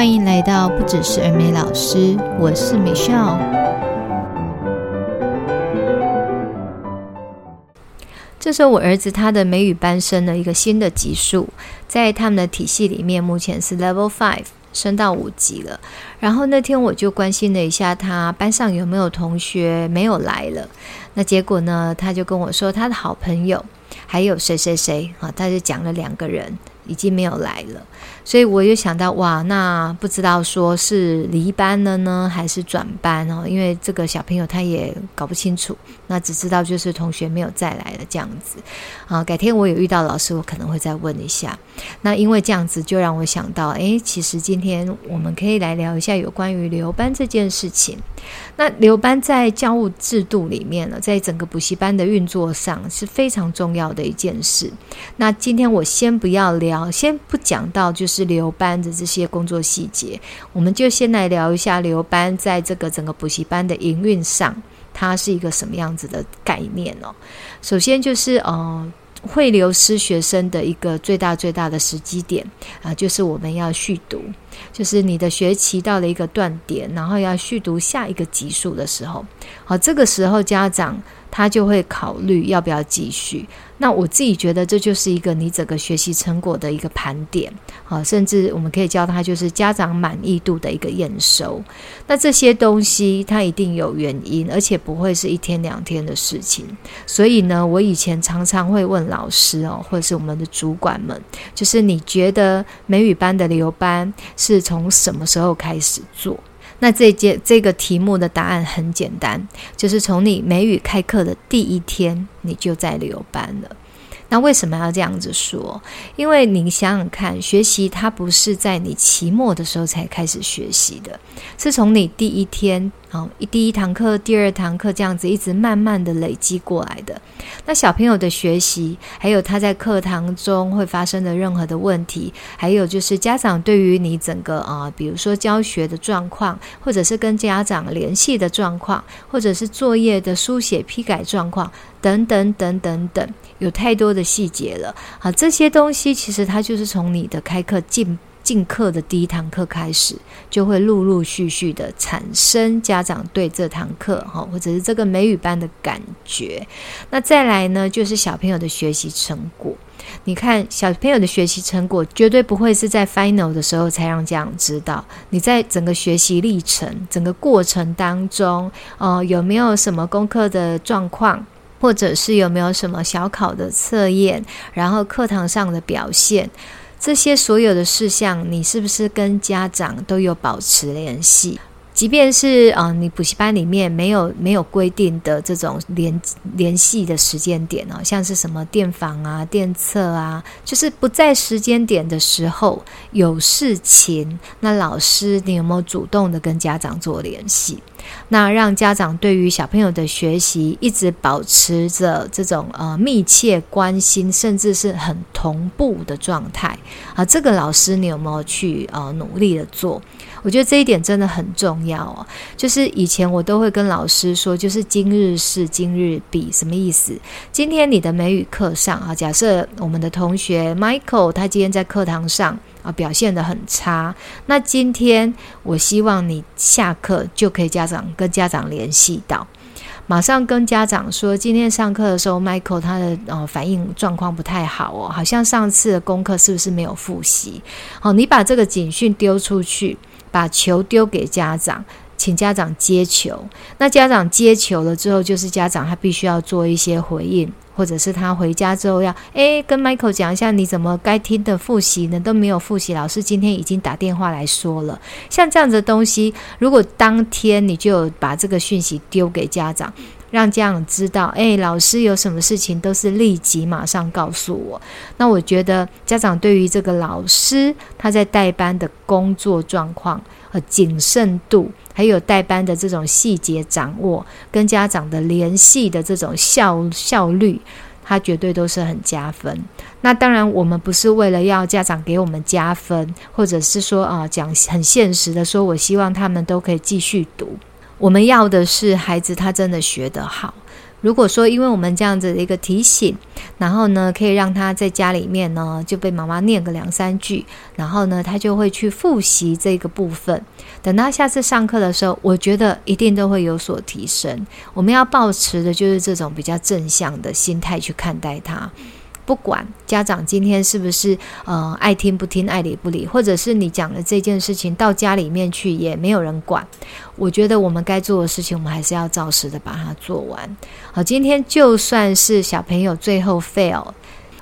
欢迎来到不只是耳美老师，我是 Michelle。这时候我儿子他的美语班升了一个新的级数，在他们的体系里面，目前是 Level Five，升到五级了。然后那天我就关心了一下他班上有没有同学没有来了，那结果呢，他就跟我说他的好朋友还有谁谁谁啊，他就讲了两个人。已经没有来了，所以我就想到，哇，那不知道说是离班了呢，还是转班哦？因为这个小朋友他也搞不清楚，那只知道就是同学没有再来了这样子啊。改天我有遇到老师，我可能会再问一下。那因为这样子，就让我想到，诶，其实今天我们可以来聊一下有关于留班这件事情。那留班在教务制度里面呢，在整个补习班的运作上是非常重要的一件事。那今天我先不要聊。先不讲到就是留班的这些工作细节，我们就先来聊一下留班在这个整个补习班的营运上，它是一个什么样子的概念哦。首先就是呃，会流失学生的一个最大最大的时机点啊，就是我们要续读，就是你的学期到了一个断点，然后要续读下一个级数的时候，好，这个时候家长他就会考虑要不要继续。那我自己觉得这就是一个你整个学习成果的一个盘点，啊，甚至我们可以叫它就是家长满意度的一个验收。那这些东西它一定有原因，而且不会是一天两天的事情。所以呢，我以前常常会问老师哦，或者是我们的主管们，就是你觉得美语班的留班是从什么时候开始做？那这节这个题目的答案很简单，就是从你美语开课的第一天，你就在留班了。那为什么要这样子说？因为你想想看，学习它不是在你期末的时候才开始学习的，是从你第一天啊，第一堂课、第二堂课这样子一直慢慢的累积过来的。那小朋友的学习，还有他在课堂中会发生的任何的问题，还有就是家长对于你整个啊，比如说教学的状况，或者是跟家长联系的状况，或者是作业的书写批改状况，等等等等等，有太多的细节了。好，这些东西其实它就是从你的开课进。进课的第一堂课开始，就会陆陆续续的产生家长对这堂课哈，或者是这个美语班的感觉。那再来呢，就是小朋友的学习成果。你看，小朋友的学习成果绝对不会是在 final 的时候才让家长知道。你在整个学习历程、整个过程当中，呃，有没有什么功课的状况，或者是有没有什么小考的测验，然后课堂上的表现。这些所有的事项，你是不是跟家长都有保持联系？即便是啊、呃，你补习班里面没有没有规定的这种联联系的时间点哦，像是什么电访啊、电测啊，就是不在时间点的时候有事情，那老师你有没有主动的跟家长做联系？那让家长对于小朋友的学习一直保持着这种呃密切关心，甚至是很同步的状态啊，这个老师你有没有去呃努力的做？我觉得这一点真的很重要哦。就是以前我都会跟老师说，就是今日事今日毕，什么意思？今天你的美语课上啊，假设我们的同学 Michael 他今天在课堂上啊表现得很差，那今天我希望你下课就可以家长跟家长联系到。马上跟家长说，今天上课的时候，Michael 他的呃反应状况不太好哦，好像上次的功课是不是没有复习？好，你把这个警讯丢出去，把球丢给家长。请家长接球，那家长接球了之后，就是家长他必须要做一些回应，或者是他回家之后要诶跟 Michael 讲一下，你怎么该听的复习呢都没有复习，老师今天已经打电话来说了。像这样子的东西，如果当天你就把这个讯息丢给家长，让家长知道，诶，老师有什么事情都是立即马上告诉我。那我觉得家长对于这个老师他在带班的工作状况和谨慎度。还有带班的这种细节掌握，跟家长的联系的这种效效率，它绝对都是很加分。那当然，我们不是为了要家长给我们加分，或者是说啊，讲很现实的说，我希望他们都可以继续读。我们要的是孩子他真的学得好。如果说因为我们这样子的一个提醒，然后呢，可以让他在家里面呢就被妈妈念个两三句，然后呢，他就会去复习这个部分。等到下次上课的时候，我觉得一定都会有所提升。我们要保持的就是这种比较正向的心态去看待他。不管家长今天是不是呃爱听不听、爱理不理，或者是你讲的这件事情到家里面去也没有人管，我觉得我们该做的事情，我们还是要照实的把它做完。好，今天就算是小朋友最后 fail。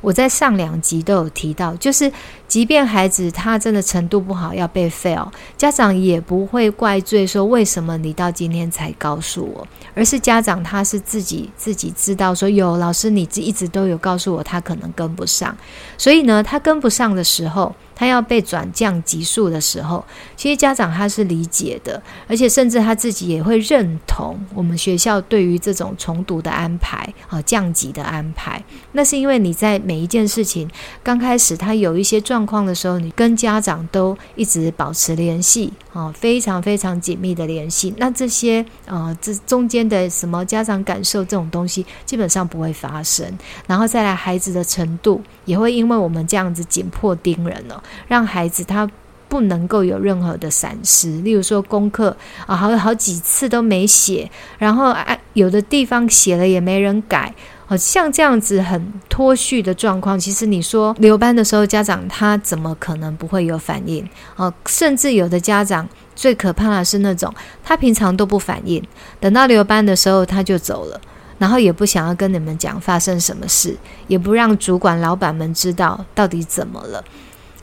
我在上两集都有提到，就是即便孩子他真的程度不好要被 fail，家长也不会怪罪说为什么你到今天才告诉我，而是家长他是自己自己知道说有老师你一直都有告诉我他可能跟不上，所以呢他跟不上的时候。他要被转降级数的时候，其实家长他是理解的，而且甚至他自己也会认同我们学校对于这种重读的安排啊、降级的安排。那是因为你在每一件事情刚开始他有一些状况的时候，你跟家长都一直保持联系啊，非常非常紧密的联系。那这些啊，这中间的什么家长感受这种东西，基本上不会发生。然后再来孩子的程度，也会因为我们这样子紧迫盯人了。让孩子他不能够有任何的闪失，例如说功课啊，好好几次都没写，然后啊有的地方写了也没人改，好像这样子很脱序的状况。其实你说留班的时候，家长他怎么可能不会有反应？哦，甚至有的家长最可怕的是那种他平常都不反应，等到留班的时候他就走了，然后也不想要跟你们讲发生什么事，也不让主管老板们知道到底怎么了。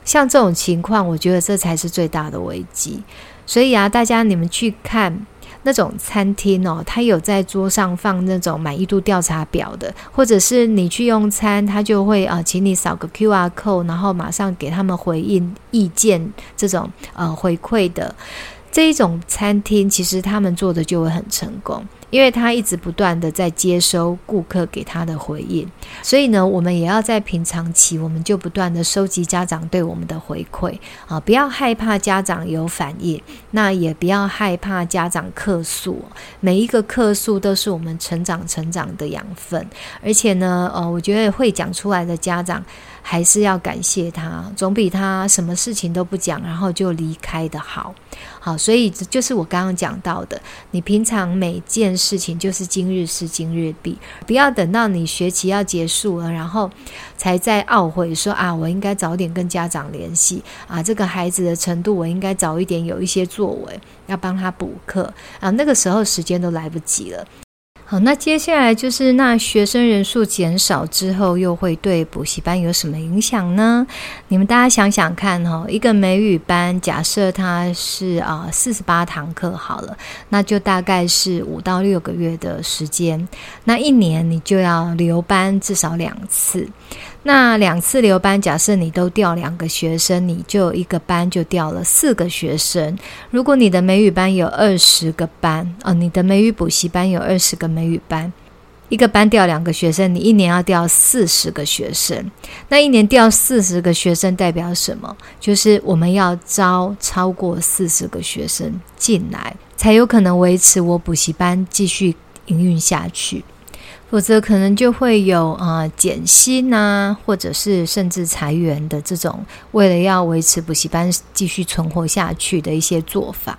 像这种情况，我觉得这才是最大的危机。所以啊，大家你们去看那种餐厅哦，他有在桌上放那种满意度调查表的，或者是你去用餐，他就会啊，请你扫个 QR code，然后马上给他们回应意见，这种呃回馈的这一种餐厅，其实他们做的就会很成功。因为他一直不断的在接收顾客给他的回应，所以呢，我们也要在平常期，我们就不断的收集家长对我们的回馈啊，不要害怕家长有反应，那也不要害怕家长客诉，每一个客诉都是我们成长成长的养分，而且呢，呃，我觉得会讲出来的家长。还是要感谢他，总比他什么事情都不讲，然后就离开的好。好，所以就是我刚刚讲到的，你平常每件事情就是今日事今日毕，不要等到你学期要结束了，然后才在懊悔说啊，我应该早点跟家长联系啊，这个孩子的程度我应该早一点有一些作为，要帮他补课啊，那个时候时间都来不及了。好，那接下来就是那学生人数减少之后，又会对补习班有什么影响呢？你们大家想想看哈，一个美语班，假设它是啊四十八堂课好了，那就大概是五到六个月的时间，那一年你就要留班至少两次。那两次留班，假设你都调两个学生，你就一个班就调了四个学生。如果你的美语班有二十个班哦，你的美语补习班有二十个美语班，一个班调两个学生，你一年要调四十个学生。那一年调四十个学生代表什么？就是我们要招超过四十个学生进来，才有可能维持我补习班继续营运下去。否则可能就会有啊、减薪呐，或者是甚至裁员的这种，为了要维持补习班继续存活下去的一些做法。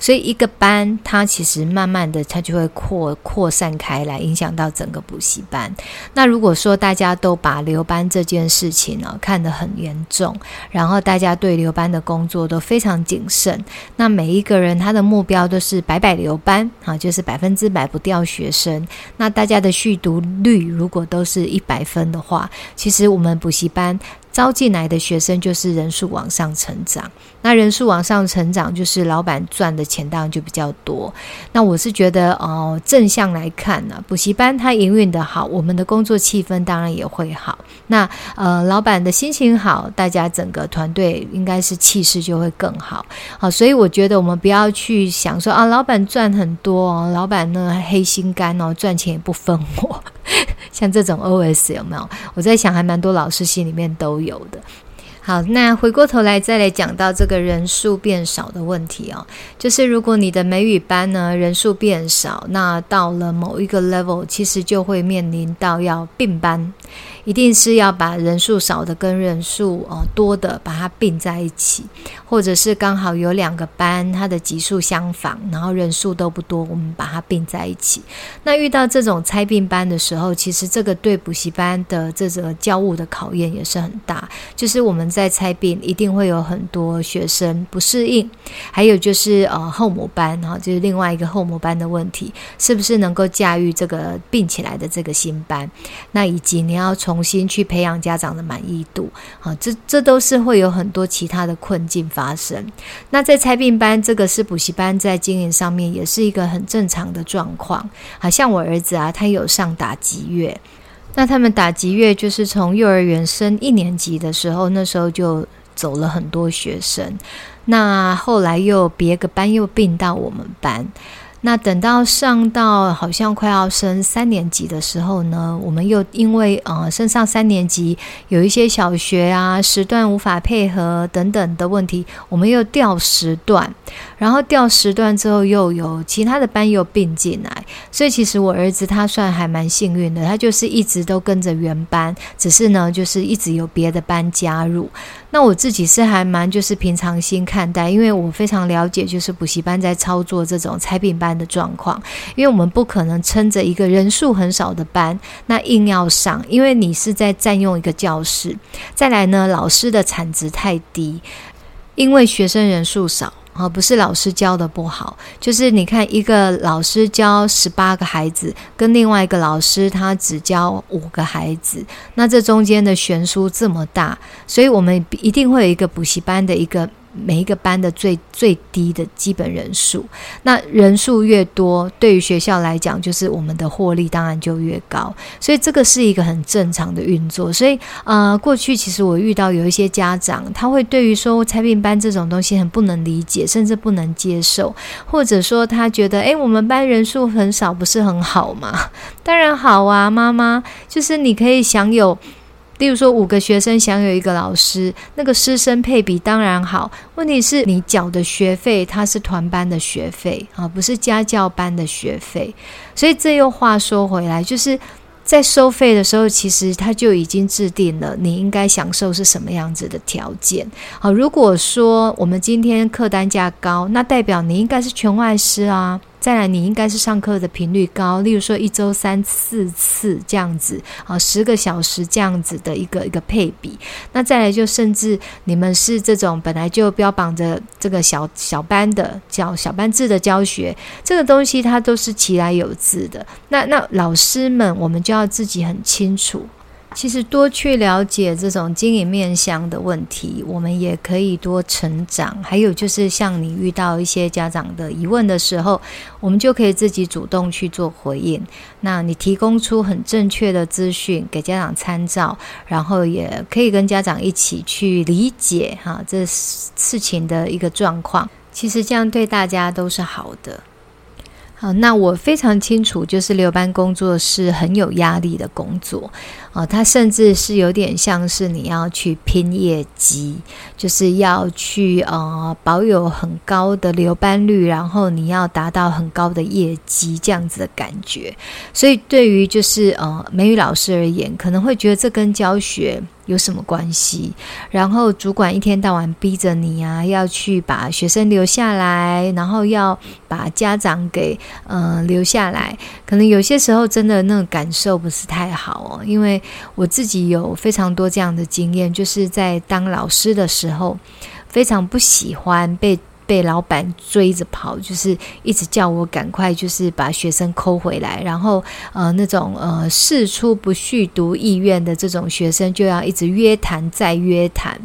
所以一个班，它其实慢慢的，它就会扩扩散开来，影响到整个补习班。那如果说大家都把留班这件事情呢、看得很严重，然后大家对留班的工作都非常谨慎，那每一个人他的目标都是百百留班啊，就是百分之百不掉学生。那大家的续读率如果都是一百分的话，其实我们补习班。招进来的学生就是人数往上成长，那人数往上成长，就是老板赚的钱当然就比较多。那我是觉得哦，正向来看呢，补习班它营运的好，我们的工作气氛当然也会好。那呃，老板的心情好，大家整个团队应该是气势就会更好。好，所以我觉得我们不要去想说啊，老板赚很多哦，老板呢黑心肝哦，赚钱也不分我。像这种 OS 有没有？我在想，还蛮多老师心里面都有的。好，那回过头来再来讲到这个人数变少的问题哦，就是如果你的美语班呢人数变少，那到了某一个 level，其实就会面临到要并班，一定是要把人数少的跟人数呃多的把它并在一起，或者是刚好有两个班，它的级数相仿，然后人数都不多，我们把它并在一起。那遇到这种拆并班的时候，其实这个对补习班的这个教务的考验也是很大，就是我们在拆并一定会有很多学生不适应，还有就是呃后母班哈，就是另外一个后母班的问题，是不是能够驾驭这个并起来的这个新班？那以及你要重新去培养家长的满意度，啊，这这都是会有很多其他的困境发生。那在拆并班，这个是补习班在经营上面也是一个很正常的状况。好像我儿子啊，他有上打击乐，那他们打击乐就是从幼儿园升一年级的时候，那时候就走了很多学生，那后来又别个班又并到我们班。那等到上到好像快要升三年级的时候呢，我们又因为呃升上三年级有一些小学啊时段无法配合等等的问题，我们又调时段，然后调时段之后又有其他的班又并进来，所以其实我儿子他算还蛮幸运的，他就是一直都跟着原班，只是呢就是一直有别的班加入。那我自己是还蛮就是平常心看待，因为我非常了解就是补习班在操作这种彩品班的状况，因为我们不可能撑着一个人数很少的班，那硬要上，因为你是在占用一个教室。再来呢，老师的产值太低，因为学生人数少啊，不是老师教的不好，就是你看一个老师教十八个孩子，跟另外一个老师他只教五个孩子，那这中间的悬殊这么大，所以我们一定会有一个补习班的一个。每一个班的最最低的基本人数，那人数越多，对于学校来讲，就是我们的获利当然就越高。所以这个是一个很正常的运作。所以，呃，过去其实我遇到有一些家长，他会对于说拆并班这种东西很不能理解，甚至不能接受，或者说他觉得，诶，我们班人数很少，不是很好吗？当然好啊，妈妈，就是你可以享有。例如说，五个学生享有一个老师，那个师生配比当然好。问题是你缴的学费，它是团班的学费啊，不是家教班的学费。所以这又话说回来，就是在收费的时候，其实他就已经制定了你应该享受是什么样子的条件。好，如果说我们今天客单价高，那代表你应该是全外师啊。再来，你应该是上课的频率高，例如说一周三四次这样子，啊，十个小时这样子的一个一个配比。那再来就甚至你们是这种本来就标榜着这个小小班的教小班制的教学，这个东西它都是其来有自的。那那老师们，我们就要自己很清楚。其实多去了解这种经营面向的问题，我们也可以多成长。还有就是，像你遇到一些家长的疑问的时候，我们就可以自己主动去做回应。那你提供出很正确的资讯给家长参照，然后也可以跟家长一起去理解哈这事情的一个状况。其实这样对大家都是好的。好，那我非常清楚，就是留班工作是很有压力的工作。啊，它甚至是有点像是你要去拼业绩，就是要去呃保有很高的留班率，然后你要达到很高的业绩这样子的感觉。所以对于就是呃美语老师而言，可能会觉得这跟教学有什么关系？然后主管一天到晚逼着你啊，要去把学生留下来，然后要把家长给呃留下来，可能有些时候真的那个感受不是太好哦，因为。我自己有非常多这样的经验，就是在当老师的时候，非常不喜欢被被老板追着跑，就是一直叫我赶快，就是把学生抠回来，然后呃那种呃事出不续读意愿的这种学生，就要一直约谈再约谈，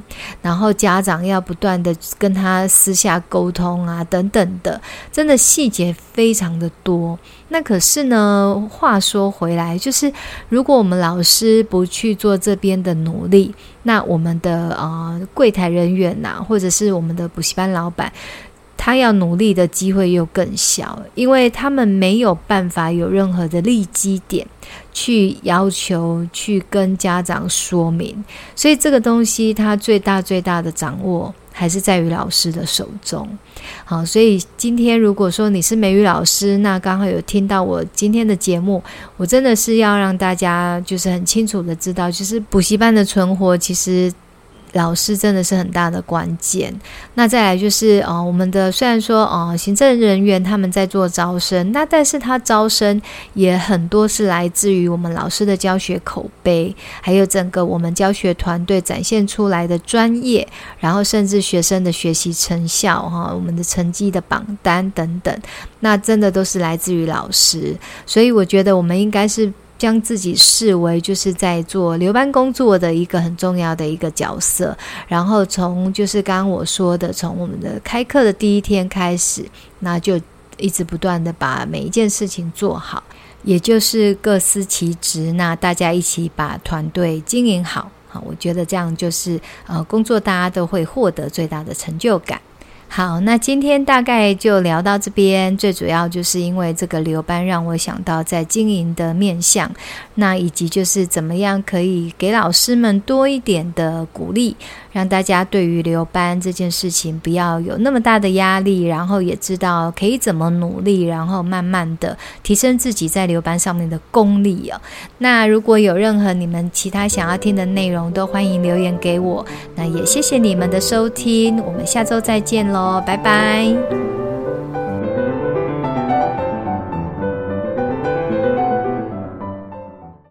然后家长要不断的跟他私下沟通啊等等的，真的细节非常的多。那可是呢，话说回来，就是如果我们老师不去做这边的努力，那我们的呃柜台人员呐、或者是我们的补习班老板。他要努力的机会又更小，因为他们没有办法有任何的利基点去要求去跟家长说明，所以这个东西他最大最大的掌握还是在于老师的手中。好，所以今天如果说你是美语老师，那刚好有听到我今天的节目，我真的是要让大家就是很清楚的知道，就是补习班的存活其实。老师真的是很大的关键。那再来就是，呃，我们的虽然说，呃，行政人员他们在做招生，那但是他招生也很多是来自于我们老师的教学口碑，还有整个我们教学团队展现出来的专业，然后甚至学生的学习成效，哈，我们的成绩的榜单等等，那真的都是来自于老师。所以我觉得我们应该是。将自己视为就是在做留班工作的一个很重要的一个角色，然后从就是刚刚我说的，从我们的开课的第一天开始，那就一直不断的把每一件事情做好，也就是各司其职，那大家一起把团队经营好，好，我觉得这样就是呃工作大家都会获得最大的成就感。好，那今天大概就聊到这边。最主要就是因为这个留班，让我想到在经营的面向，那以及就是怎么样可以给老师们多一点的鼓励，让大家对于留班这件事情不要有那么大的压力，然后也知道可以怎么努力，然后慢慢的提升自己在留班上面的功力哦。那如果有任何你们其他想要听的内容，都欢迎留言给我。那也谢谢你们的收听，我们下周再见喽哦拜拜。